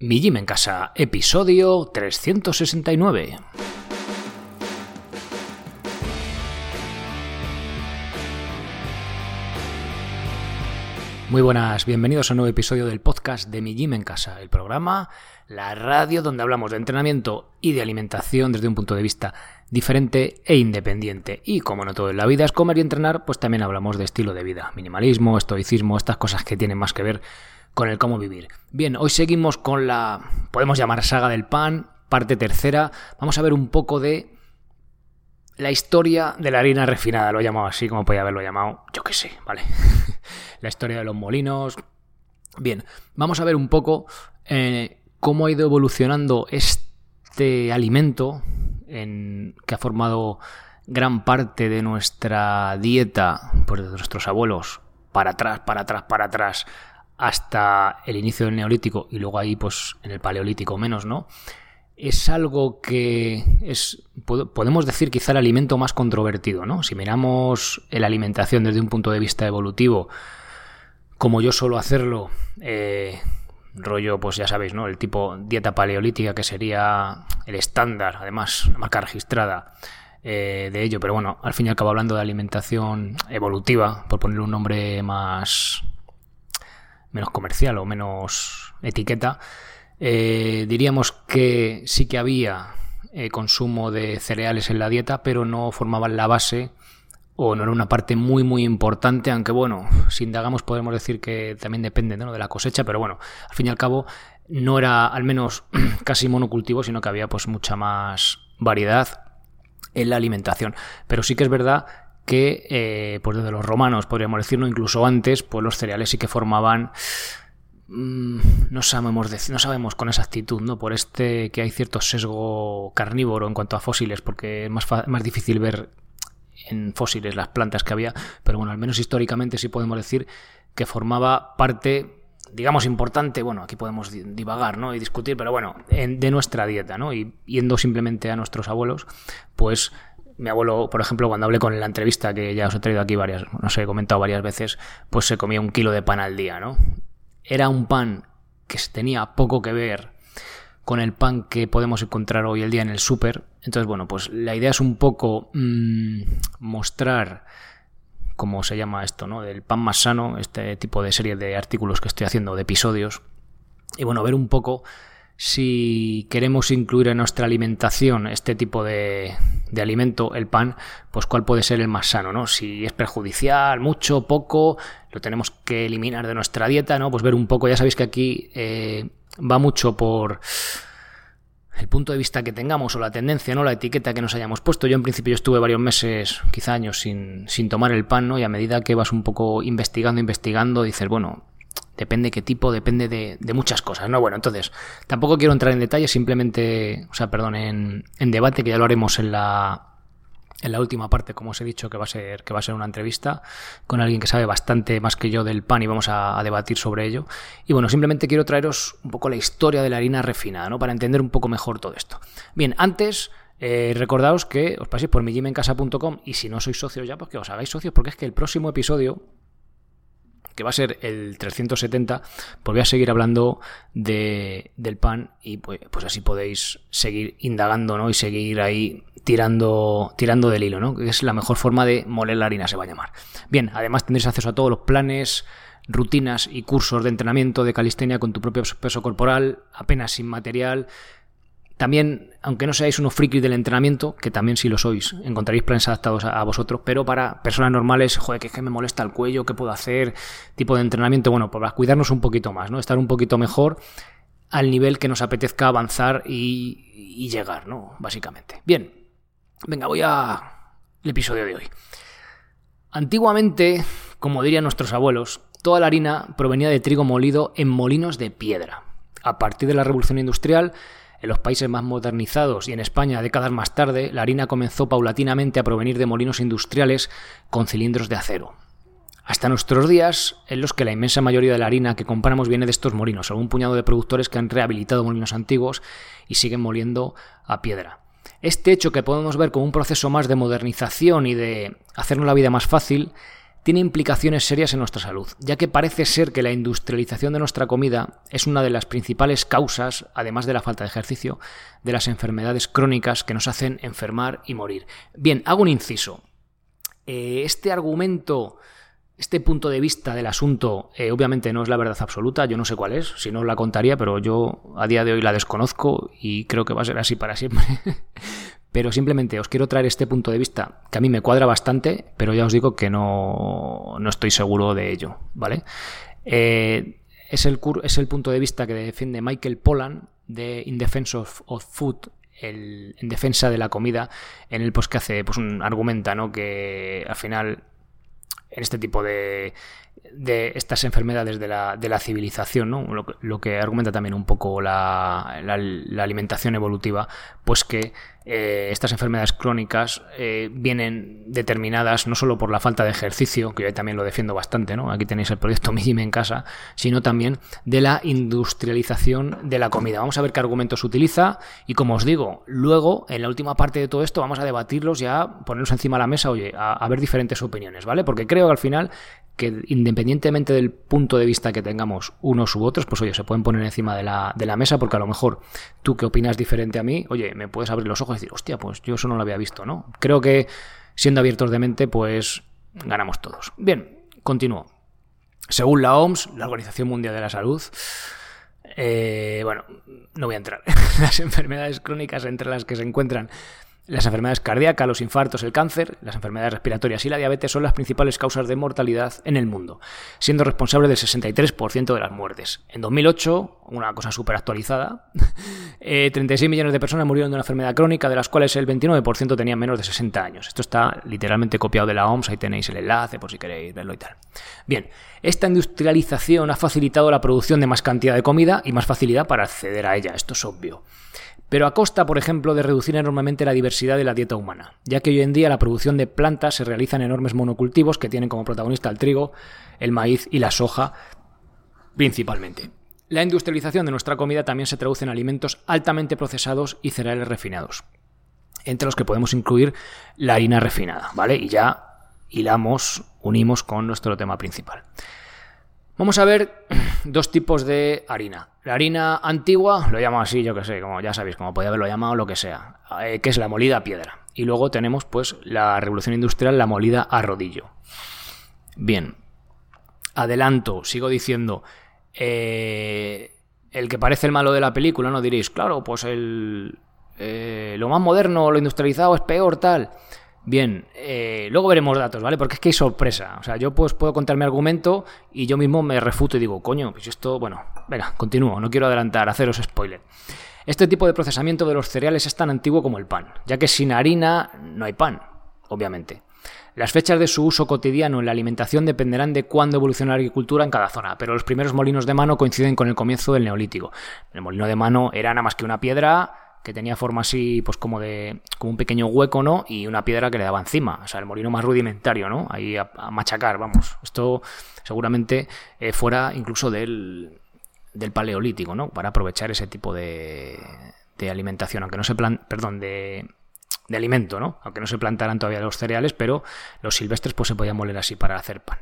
Mi Gym en Casa, episodio 369. Muy buenas, bienvenidos a un nuevo episodio del podcast de Mi Gym en Casa, el programa, la radio donde hablamos de entrenamiento y de alimentación desde un punto de vista diferente e independiente. Y como no todo en la vida es comer y entrenar, pues también hablamos de estilo de vida, minimalismo, estoicismo, estas cosas que tienen más que ver con el cómo vivir. Bien, hoy seguimos con la, podemos llamar saga del pan, parte tercera. Vamos a ver un poco de la historia de la harina refinada, lo he llamado así, como podía haberlo llamado, yo qué sé, ¿vale? la historia de los molinos. Bien, vamos a ver un poco eh, cómo ha ido evolucionando este alimento en, que ha formado gran parte de nuestra dieta, pues de nuestros abuelos, para atrás, para atrás, para atrás, hasta el inicio del neolítico y luego ahí pues en el paleolítico menos, ¿no? Es algo que es, podemos decir quizá el alimento más controvertido, ¿no? Si miramos la alimentación desde un punto de vista evolutivo, como yo suelo hacerlo, eh, rollo, pues ya sabéis, ¿no? El tipo dieta paleolítica que sería el estándar, además, la marca registrada eh, de ello, pero bueno, al fin y al cabo hablando de alimentación evolutiva, por ponerle un nombre más menos comercial o menos etiqueta, eh, diríamos que sí que había eh, consumo de cereales en la dieta, pero no formaban la base o no era una parte muy muy importante, aunque bueno, si indagamos podemos decir que también depende ¿no? de la cosecha, pero bueno, al fin y al cabo no era al menos casi monocultivo, sino que había pues mucha más variedad en la alimentación. Pero sí que es verdad que eh, pues desde los romanos, podríamos decirlo, incluso antes, pues los cereales sí que formaban mm, no sabemos decir, no sabemos con exactitud, ¿no? Por este que hay cierto sesgo carnívoro en cuanto a fósiles, porque es más, más difícil ver en fósiles las plantas que había, pero bueno, al menos históricamente sí podemos decir que formaba parte, digamos, importante, bueno, aquí podemos divagar, ¿no? Y discutir, pero bueno, de nuestra dieta, ¿no? Y yendo simplemente a nuestros abuelos, pues mi abuelo, por ejemplo, cuando hablé con la entrevista, que ya os he traído aquí varias, no sé, he comentado varias veces, pues se comía un kilo de pan al día, ¿no? Era un pan que tenía poco que ver con el pan que podemos encontrar hoy el día en el súper. Entonces, bueno, pues la idea es un poco mmm, mostrar cómo se llama esto, ¿no? Del pan más sano, este tipo de serie de artículos que estoy haciendo, de episodios. Y bueno, ver un poco si queremos incluir en nuestra alimentación este tipo de, de, alimento, el pan, pues cuál puede ser el más sano, ¿no? Si es perjudicial, mucho, poco, lo tenemos que eliminar de nuestra dieta, ¿no? Pues ver un poco, ya sabéis que aquí eh, va mucho por el punto de vista que tengamos o la tendencia, ¿no? La etiqueta que nos hayamos puesto. Yo en principio estuve varios meses, quizá años, sin, sin tomar el pan, ¿no? Y a medida que vas un poco investigando, investigando, dices, bueno, Depende qué tipo, depende de, muchas cosas, ¿no? Bueno, entonces, tampoco quiero entrar en detalles, simplemente, o sea, perdón, en, debate, que ya lo haremos en la, en la última parte, como os he dicho, que va a ser, que va a ser una entrevista con alguien que sabe bastante más que yo del pan y vamos a, debatir sobre ello. Y bueno, simplemente quiero traeros un poco la historia de la harina refinada, ¿no? Para entender un poco mejor todo esto. Bien, antes. Eh, recordaos que os paséis por mijimencasa.com y si no sois socios ya, pues que os hagáis socios porque es que el próximo episodio que va a ser el 370, pues voy a seguir hablando de, del pan y pues, pues, así podéis seguir indagando ¿no? y seguir ahí tirando, tirando del hilo, ¿no? que es la mejor forma de moler la harina, se va a llamar. Bien, además tendréis acceso a todos los planes, rutinas y cursos de entrenamiento de calistenia con tu propio peso corporal, apenas sin material, también, aunque no seáis unos frikis del entrenamiento, que también si lo sois, encontraréis planes adaptados a, vosotros, pero para personas normales, joder, que es que me molesta el cuello, ¿qué puedo hacer? Tipo de entrenamiento, bueno, pues para cuidarnos un poquito más, ¿no? Estar un poquito mejor al nivel que nos apetezca avanzar y, y llegar, ¿no? Básicamente. Bien, venga, voy a el episodio de hoy. Antiguamente, como dirían nuestros abuelos, toda la harina provenía de trigo molido en molinos de piedra. A partir de la revolución industrial, en los países más modernizados y en España décadas más tarde, la harina comenzó paulatinamente a provenir de molinos industriales con cilindros de acero. Hasta nuestros días, en los que la inmensa mayoría de la harina que compramos viene de estos molinos, algún puñado de productores que han rehabilitado molinos antiguos y siguen moliendo a piedra. Este hecho que podemos ver como un proceso más de modernización y de hacernos la vida más fácil, tiene implicaciones serias en nuestra salud, ya que parece ser que la industrialización de nuestra comida es una de las principales causas, además de la falta de ejercicio, de las enfermedades crónicas que nos hacen enfermar y morir. Bien, hago un inciso. Eh, este argumento este punto de vista del asunto eh, obviamente no es la verdad absoluta, yo no sé cuál es, si no la contaría, pero yo a día de hoy la desconozco y creo que va a ser así para siempre. pero simplemente os quiero traer este punto de vista que a mí me cuadra bastante, pero ya os digo que no, no estoy seguro de ello, ¿vale? Eh, es, el, es el punto de vista que defiende Michael Pollan de In Defense of, Food, en defensa de la comida, en el post que hace, pues un argumenta, ¿no? Que al final en este tipo de, de estas enfermedades de la, de la civilización, ¿no? lo, que argumenta también un poco la, la, alimentación evolutiva, pues que eh, estas enfermedades crónicas eh, vienen determinadas no solo por la falta de ejercicio, que yo también lo defiendo bastante, ¿no? aquí tenéis el proyecto Mi en casa, sino también de la industrialización de la comida. Vamos a ver qué argumentos utiliza y como os digo, luego en la última parte de todo esto vamos a debatirlos ya, ponerlos encima de la mesa, oye, a, a ver diferentes opiniones, ¿vale? Porque creo que al final que independientemente del punto de vista que tengamos unos u otros, pues oye, se pueden poner encima de la, de la mesa porque a lo mejor tú que opinas diferente a mí, oye, me puedes abrir los ojos y decir, hostia, pues yo eso no lo había visto, ¿no? Creo que siendo abiertos de mente, pues ganamos todos. Bien, continúo. Según la OMS, la Organización Mundial de la Salud, eh, bueno, no voy a entrar. Las enfermedades crónicas entre las que se encuentran las enfermedades cardíacas, los infartos, el cáncer, las enfermedades respiratorias y la diabetes son las principales causas de mortalidad en el mundo, siendo responsable del 63% de las muertes. En 2008, una cosa súper actualizada, 36 eh, millones de personas murieron de una enfermedad crónica, de las cuales el 29% tenían menos de 60 años. Esto está literalmente copiado de la OMS, ahí tenéis el enlace por si queréis verlo y tal. Bien, esta industrialización ha facilitado la producción de más cantidad de comida y más facilidad para acceder a ella, esto es obvio pero a costa, por ejemplo, de reducir enormemente la diversidad de la dieta humana, ya que hoy en día la producción de plantas se realiza en enormes monocultivos que tienen como protagonista el trigo, el maíz y la soja principalmente. La industrialización de nuestra comida también se traduce en alimentos altamente procesados y cereales refinados, entre los que podemos incluir la harina refinada, ¿vale? Y ya hilamos, unimos con nuestro tema principal. Vamos a ver dos tipos de harina. La harina antigua, lo llamo así, yo que sé, como ya sabéis, como podía haberlo llamado, lo que sea, eh, que es la molida a piedra. Y luego tenemos, pues, la revolución industrial, la molida a rodillo. Bien, adelanto, sigo diciendo, eh, el que parece el malo de la película, no diréis, claro, pues el, eh, lo más moderno, lo industrializado es peor, tal. Bien, eh, luego veremos datos, ¿vale? Porque es que hay sorpresa. O sea, yo pues puedo contar mi argumento y yo mismo me refuto y digo, coño, pues esto, bueno, venga, continúo, no quiero adelantar, haceros spoiler. Este tipo de procesamiento de los cereales es tan antiguo como el pan, ya que sin harina no hay pan, obviamente. Las fechas de su uso cotidiano en la alimentación dependerán de cuándo evoluciona la agricultura en cada zona, pero los primeros molinos de mano coinciden con el comienzo del neolítico. El molino de mano era nada más que una piedra que tenía forma así, pues como de, como un pequeño hueco, ¿no? Y una piedra que le daba encima, o sea, el molino más rudimentario, ¿no? Ahí a, machacar, vamos. Esto seguramente eh, fuera incluso del, del paleolítico, ¿no? Para aprovechar ese tipo de, de alimentación, aunque no se plan, perdón, de, de alimento, ¿no? Aunque no se plantaran todavía los cereales, pero los silvestres pues se podían moler así para hacer pan.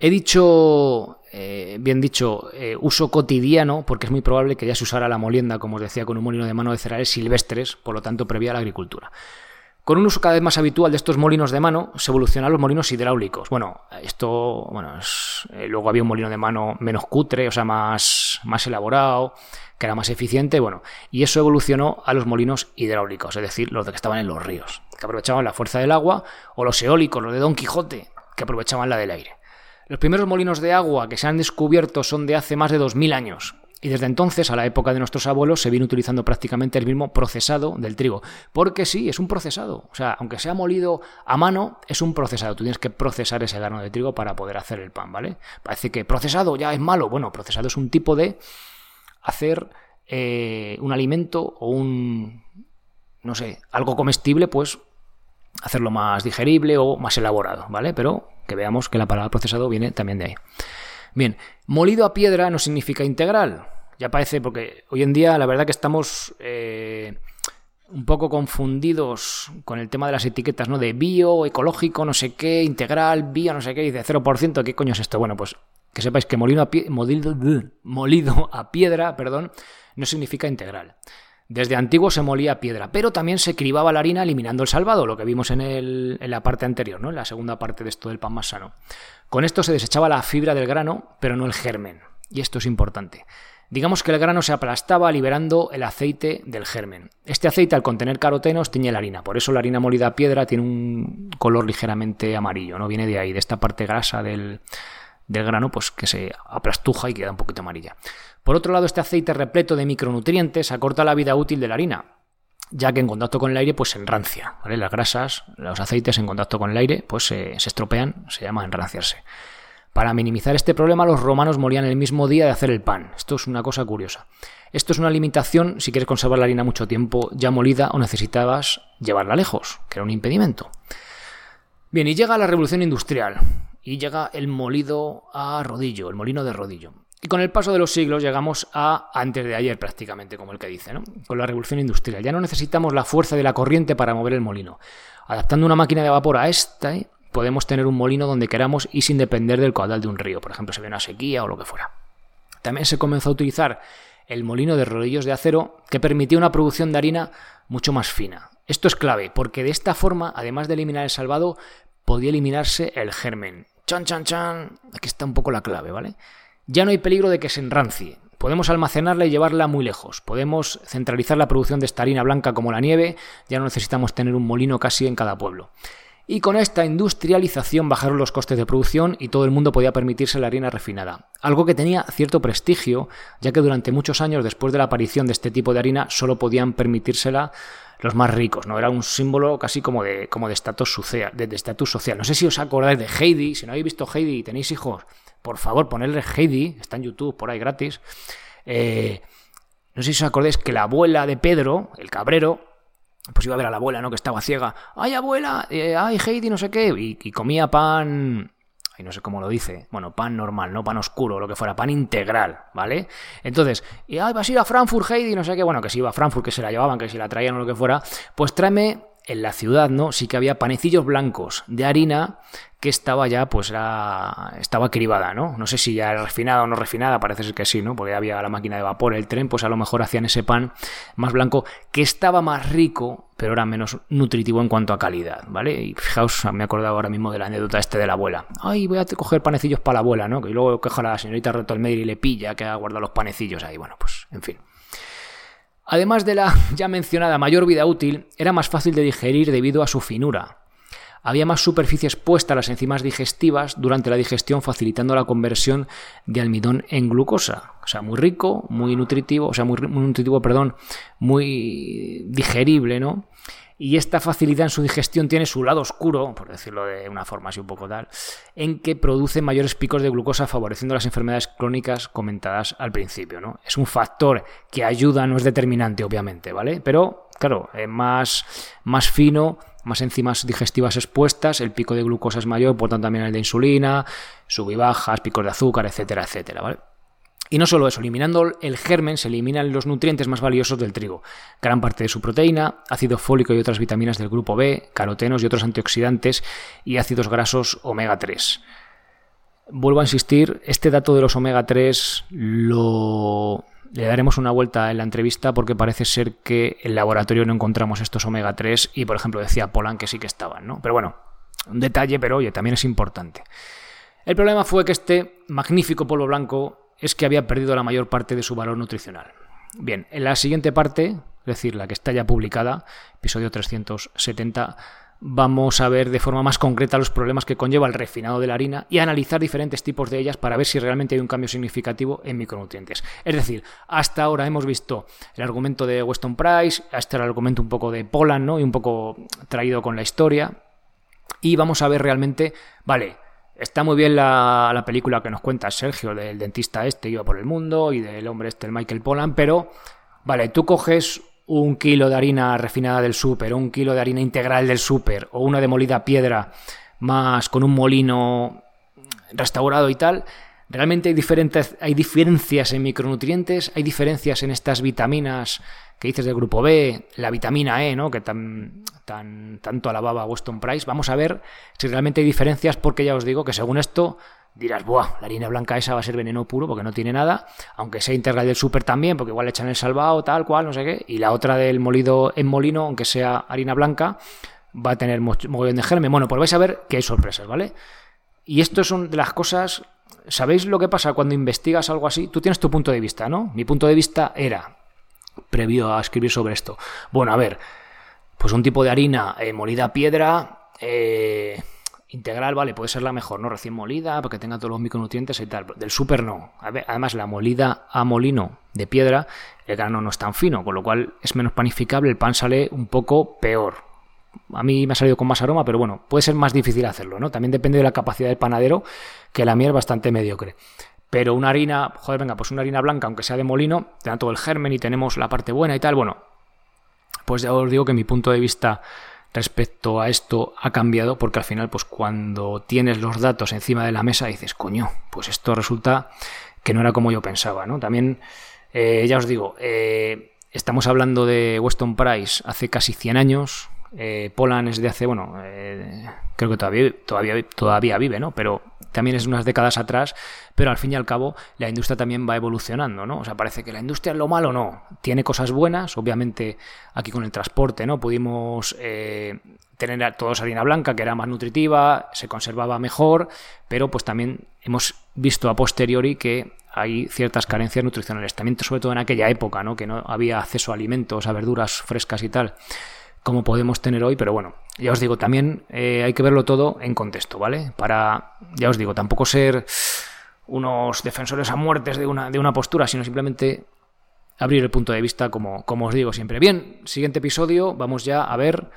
He dicho, eh, bien dicho, eh, uso cotidiano, porque es muy probable que ya se usara la molienda, como os decía, con un molino de mano de cereales silvestres, por lo tanto previa a la agricultura. Con un uso cada vez más habitual de estos molinos de mano, se evolucionaron los molinos hidráulicos. Bueno, esto, bueno, eh, luego había un molino de mano menos cutre, o sea, más, más elaborado, que era más eficiente, bueno, y eso evolucionó a los molinos hidráulicos, es decir, los que estaban en los ríos, que aprovechaban la fuerza del agua, o los eólicos, los de Don Quijote, que aprovechaban la del aire. Los primeros molinos de agua que se han descubierto son de hace más de 2.000 años. Y desde entonces, a la época de nuestros abuelos, se viene utilizando prácticamente el mismo procesado del trigo. Porque sí, es un procesado. O sea, aunque sea molido a mano, es un procesado. Tú tienes que procesar ese grano de trigo para poder hacer el pan, ¿vale? Parece que procesado ya es malo. Bueno, procesado es un tipo de hacer eh, un alimento o un, no sé, algo comestible, pues hacerlo más digerible o más elaborado, ¿vale? Pero que veamos que la palabra procesado viene también de ahí. Bien, molido a piedra no significa integral. Ya parece, porque hoy en día la verdad que estamos... Eh, un poco confundidos con el tema de las etiquetas, ¿no? De bio, ecológico, no sé qué, integral, bio, no sé qué, dice 0%, ¿qué coño es esto? Bueno, pues que sepáis que molino a molido, molido a piedra, perdón, no significa integral. Desde antiguo se molía piedra, pero también se cribaba la harina eliminando el salvado, lo que vimos en, la parte anterior, ¿no? en la segunda parte de esto del pan más sano. Con esto se desechaba la fibra del grano, pero no el germen. Y esto es importante. Digamos que el grano se aplastaba liberando el aceite del germen. Este aceite al contener carotenos tiñe la harina, por eso la harina molida a piedra tiene un color ligeramente amarillo, no viene de ahí, de esta parte grasa del, del grano, pues que se aplastuja y queda un poquito amarilla. Por otro lado, este aceite repleto de micronutrientes acorta la vida útil de la harina, ya que en contacto con el aire pues se enrancia. Las grasas, los aceites en contacto con el aire pues se, estropean, se llama enranciarse. Para minimizar este problema, los romanos morían el mismo día de hacer el pan. Esto es una cosa curiosa. Esto es una limitación si quieres conservar la harina mucho tiempo ya molida o necesitabas llevarla lejos, que era un impedimento. Bien, y llega la revolución industrial y llega el molido a rodillo, el molino de rodillo. Y con el paso de los siglos llegamos a antes de ayer prácticamente, como el que dice, ¿no? Con la revolución industrial. Ya no necesitamos la fuerza de la corriente para mover el molino. Adaptando una máquina de vapor a esta, ¿eh? podemos tener un molino donde queramos y sin depender del caudal de un río, por ejemplo, si ve una sequía o lo que fuera. También se comenzó a utilizar el molino de rodillos de acero que permitía una producción de harina mucho más fina. Esto es clave, porque de esta forma, además de eliminar el salvado, podía eliminarse el germen. Chan, chan, chan. Aquí está un poco la clave, ¿vale? Ya no hay peligro de que se enrancie. Podemos almacenarla y llevarla muy lejos. Podemos centralizar la producción de esta harina blanca como la nieve. Ya no necesitamos tener un molino casi en cada pueblo. Y con esta industrialización bajaron los costes de producción y todo el mundo podía permitirse la harina refinada. Algo que tenía cierto prestigio, ya que durante muchos años después de la aparición de este tipo de harina solo podían permitírsela los más ricos, ¿no? Era un símbolo casi como de como de social, de estatus social. No sé si os acordáis de Heidi, si no habéis visto Heidi y tenéis hijos, por favor, ponerle Heidi, está en YouTube por ahí gratis. Eh, no sé si os acordáis que la abuela de Pedro, el cabrero, pues iba a ver a la abuela, ¿no? Que estaba ciega. ¡Ay, abuela! Eh, ¡Ay, Heidi! No sé qué. Y, comía pan... Ay, no sé cómo lo dice. Bueno, pan normal, no pan oscuro, lo que fuera, pan integral, ¿vale? Entonces, y ay, vas a ir a Frankfurt, Heidi, no sé qué, bueno, que si iba a Frankfurt, que se la llevaban, que si la traían o lo que fuera, pues tráeme en la ciudad, ¿no? Sí que había panecillos blancos de harina que estaba ya, pues era, estaba cribada, ¿no? No sé si ya refinada o no refinada, parece ser que sí, ¿no? Porque había la máquina de vapor, el tren, pues a lo mejor hacían ese pan más blanco que estaba más rico, pero era menos nutritivo en cuanto a calidad, ¿vale? Y fijaos, me he acordado ahora mismo de la anécdota este de la abuela. Ay, voy a coger panecillos para la abuela, ¿no? Que luego queja la señorita Reto al medio y le pilla que ha guardado los panecillos ahí. Bueno, pues, en fin. Además de la ya mencionada mayor vida útil, era más fácil de digerir debido a su finura. Había más superficie expuesta a las enzimas digestivas durante la digestión, facilitando la conversión de almidón en glucosa. O sea, muy rico, muy nutritivo, o sea, muy, nutritivo, perdón, muy digerible, ¿no? Y esta facilidad en su digestión tiene su lado oscuro, por decirlo de una forma así un poco tal, en que produce mayores picos de glucosa favoreciendo las enfermedades crónicas comentadas al principio. ¿no? Es un factor que ayuda, no es determinante, obviamente, ¿vale? Pero, claro, es más, más fino, más enzimas digestivas expuestas, el pico de glucosa es mayor, por tanto también el de insulina, sub y bajas, picos de azúcar, etcétera, etcétera, ¿vale? Y no solo eso, eliminando el germen se eliminan los nutrientes más valiosos del trigo, gran parte de su proteína, ácido fólico y otras vitaminas del grupo B, carotenos y otros antioxidantes y ácidos grasos omega 3. Vuelvo a insistir, este dato de los omega 3 lo le daremos una vuelta en la entrevista porque parece ser que en el laboratorio no encontramos estos omega 3 y por ejemplo decía Polan que sí que estaban, ¿no? Pero bueno, un detalle, pero oye, también es importante. El problema fue que este magnífico polvo blanco es que había perdido la mayor parte de su valor nutricional. Bien, en la siguiente parte, es decir, la que está ya publicada, episodio 370, vamos a ver de forma más concreta los problemas que conlleva el refinado de la harina y analizar diferentes tipos de ellas para ver si realmente hay un cambio significativo en micronutrientes. Es decir, hasta ahora hemos visto el argumento de Weston Price, hasta el argumento un poco de Poland, ¿no? Y un poco traído con la historia. Y vamos a ver realmente, vale, Está muy bien la, película que nos cuenta Sergio del dentista este, iba por el mundo, y del hombre este, el Michael Pollan, pero, vale, tú coges un kilo de harina refinada del súper, un kilo de harina integral del súper, o una demolida piedra más con un molino restaurado y tal, ¿Realmente hay, diferentes, hay diferencias en micronutrientes? ¿Hay diferencias en estas vitaminas que dices del grupo B? La vitamina E, ¿no? Que tan, tan, tanto alababa Weston Price. Vamos a ver si realmente hay diferencias porque ya os digo que según esto dirás, buah, la harina blanca esa va a ser veneno puro porque no tiene nada, aunque sea integral del súper también, porque igual le echan el salvado, tal cual, no sé qué, y la otra del molido en molino, aunque sea harina blanca, va a tener mogollón de germen. Bueno, pues vais a ver que hay sorpresas, ¿vale? Y esto son de las cosas ¿Sabéis lo que pasa cuando investigas algo así? Tú tienes tu punto de vista, ¿no? Mi punto de vista era, previo a escribir sobre esto, bueno, a ver, pues un tipo de harina eh, molida a piedra, eh, integral, vale, puede ser la mejor, ¿no? Recién molida, porque tenga todos los micronutrientes y tal. Del súper no. Además, la molida a molino de piedra, el grano no es tan fino, con lo cual es menos panificable, el pan sale un poco peor. A mí me ha salido con más aroma, pero bueno, puede ser más difícil hacerlo, ¿no? También depende de la capacidad del panadero, que la mía es bastante mediocre. Pero una harina, joder, venga, pues una harina blanca, aunque sea de molino, te da todo el germen y tenemos la parte buena y tal. Bueno, pues ya os digo que mi punto de vista respecto a esto ha cambiado porque al final, pues cuando tienes los datos encima de la mesa dices, coño, pues esto resulta que no era como yo pensaba, ¿no? También, eh, ya os digo, eh, estamos hablando de Weston Price hace casi 100 años, eh, Poland es de hace, bueno, eh, creo que todavía, todavía, todavía vive, ¿no? Pero también es unas décadas atrás, pero al fin y al cabo la industria también va evolucionando, ¿no? O sea, parece que la industria lo malo, no. Tiene cosas buenas, obviamente aquí con el transporte, ¿no? Pudimos eh, tener todos harina blanca, que era más nutritiva, se conservaba mejor, pero pues también hemos visto a posteriori que hay ciertas carencias nutricionales, también sobre todo en aquella época, ¿no? Que no había acceso a alimentos, a verduras frescas y tal como podemos tener hoy, pero bueno, ya os digo, también eh, hay que verlo todo en contexto, ¿vale? Para, ya os digo, tampoco ser unos defensores a muertes de una, de una postura, sino simplemente abrir el punto de vista como, como os digo siempre. Bien, siguiente episodio, vamos ya a ver,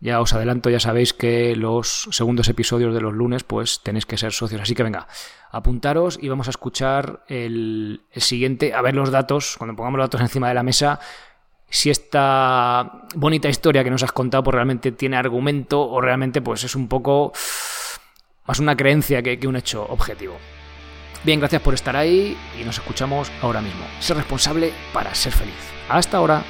ya os adelanto, ya sabéis que los segundos episodios de los lunes pues tenéis que ser socios, así que venga, apuntaros y vamos a escuchar el, el siguiente, a ver los datos, cuando pongamos los datos encima de la mesa, si esta bonita historia que nos has contado pues realmente tiene argumento o realmente pues es un poco más una creencia que, que un hecho objetivo. Bien, gracias por estar ahí y nos escuchamos ahora mismo. Ser responsable para ser feliz. Hasta ahora.